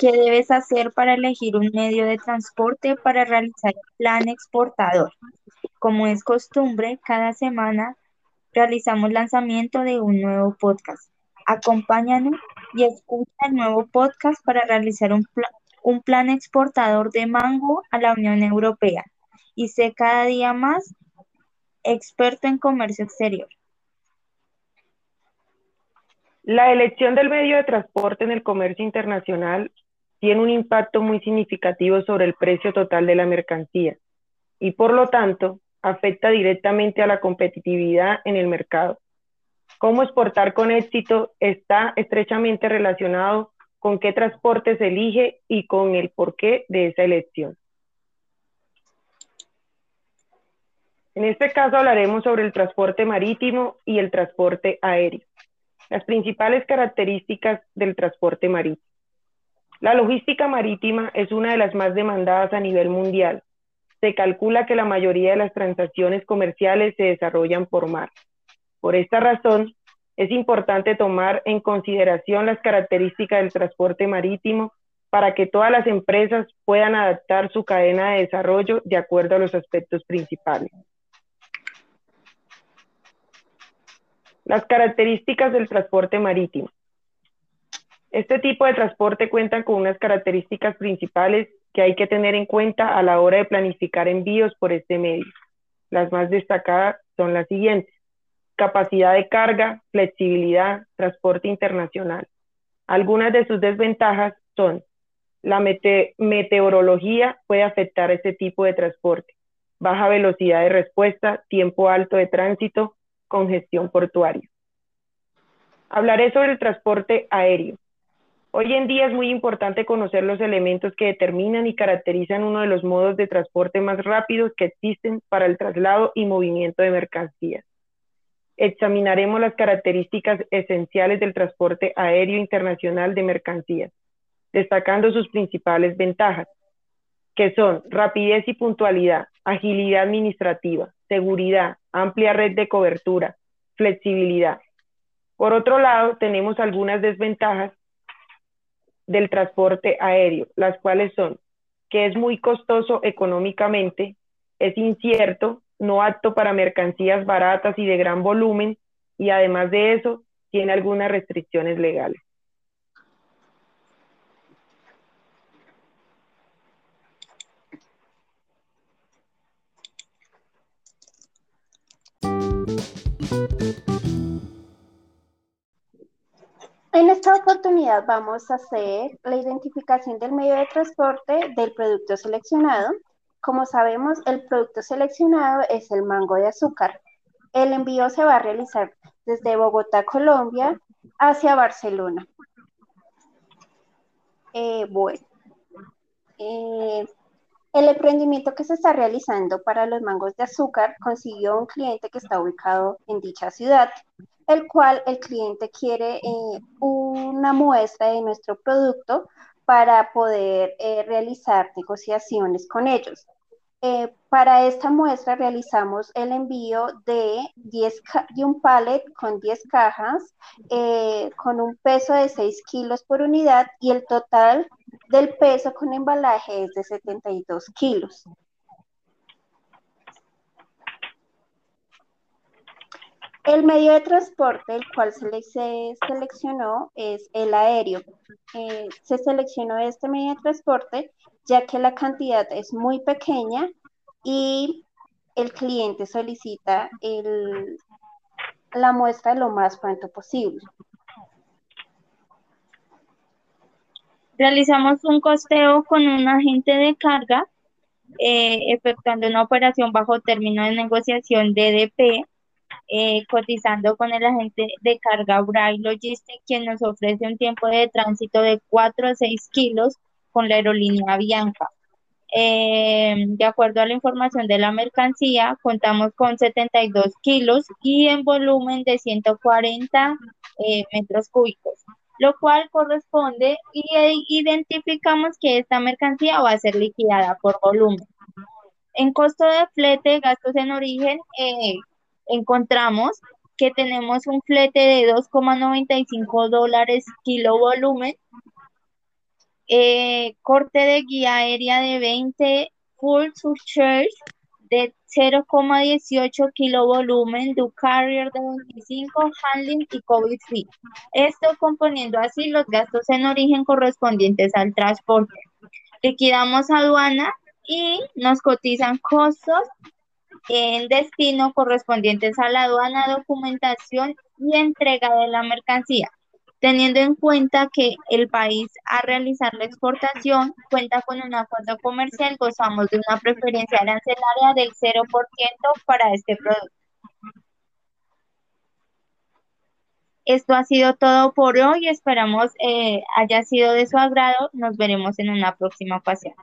¿Qué debes hacer para elegir un medio de transporte para realizar el plan exportador? Como es costumbre, cada semana realizamos lanzamiento de un nuevo podcast. Acompáñanos y escucha el nuevo podcast para realizar un, pla- un plan exportador de mango a la Unión Europea y sé cada día más experto en comercio exterior. La elección del medio de transporte en el comercio internacional tiene un impacto muy significativo sobre el precio total de la mercancía y por lo tanto afecta directamente a la competitividad en el mercado. Cómo exportar con éxito está estrechamente relacionado con qué transporte se elige y con el porqué de esa elección. En este caso hablaremos sobre el transporte marítimo y el transporte aéreo. Las principales características del transporte marítimo. La logística marítima es una de las más demandadas a nivel mundial. Se calcula que la mayoría de las transacciones comerciales se desarrollan por mar. Por esta razón, es importante tomar en consideración las características del transporte marítimo para que todas las empresas puedan adaptar su cadena de desarrollo de acuerdo a los aspectos principales. Las características del transporte marítimo. Este tipo de transporte cuenta con unas características principales que hay que tener en cuenta a la hora de planificar envíos por este medio. Las más destacadas son las siguientes. Capacidad de carga, flexibilidad, transporte internacional. Algunas de sus desventajas son la mete meteorología puede afectar este tipo de transporte, baja velocidad de respuesta, tiempo alto de tránsito, congestión portuaria. Hablaré sobre el transporte aéreo. Hoy en día es muy importante conocer los elementos que determinan y caracterizan uno de los modos de transporte más rápidos que existen para el traslado y movimiento de mercancías. Examinaremos las características esenciales del transporte aéreo internacional de mercancías, destacando sus principales ventajas, que son rapidez y puntualidad, agilidad administrativa, seguridad, amplia red de cobertura, flexibilidad. Por otro lado, tenemos algunas desventajas del transporte aéreo, las cuales son que es muy costoso económicamente, es incierto, no apto para mercancías baratas y de gran volumen, y además de eso, tiene algunas restricciones legales. Vamos a hacer la identificación del medio de transporte del producto seleccionado. Como sabemos, el producto seleccionado es el mango de azúcar. El envío se va a realizar desde Bogotá, Colombia, hacia Barcelona. Eh, bueno, eh, el emprendimiento que se está realizando para los mangos de azúcar consiguió un cliente que está ubicado en dicha ciudad el cual el cliente quiere eh, una muestra de nuestro producto para poder eh, realizar negociaciones con ellos. Eh, para esta muestra realizamos el envío de, 10 de un pallet con 10 cajas con un peso de 6 kilos por unidad y el total del peso con embalaje es de 72 kilos. El medio de transporte el cual se, le, se seleccionó es el aéreo. Eh, se seleccionó este medio de transporte ya que la cantidad es muy pequeña y el cliente solicita la muestra lo más pronto posible. Realizamos un costeo con un agente de carga, eh, efectuando una operación bajo término de negociación DDP, eh, cotizando con el agente de carga Bray Logistics, quien nos ofrece un tiempo de tránsito de 4 a 6 kilos con la aerolínea Bianca. Eh, de acuerdo a la información de la mercancía, contamos con 72 kilos y en volumen de 140 eh, metros cúbicos, lo cual corresponde y identificamos que esta mercancía va a ser liquidada por volumen. En costo de flete, gastos en origen, eh, encontramos que tenemos un flete de 2,95 dólares kilo volumen eh, corte de guía aérea de 20 full surcharge de 0,18 kilovolumen, do carrier de 25, handling y COVID free. Esto componiendo así los gastos en origen correspondientes al transporte. Liquidamos aduana y nos cotizan costos en destino correspondientes a la aduana, documentación y entrega de la mercancía teniendo en cuenta que el país a realizar la exportación cuenta con un acuerdo comercial, gozamos de una preferencia arancelaria del 0% para este producto. Esto ha sido todo por hoy, esperamos eh, haya sido de su agrado, nos veremos en una próxima ocasión.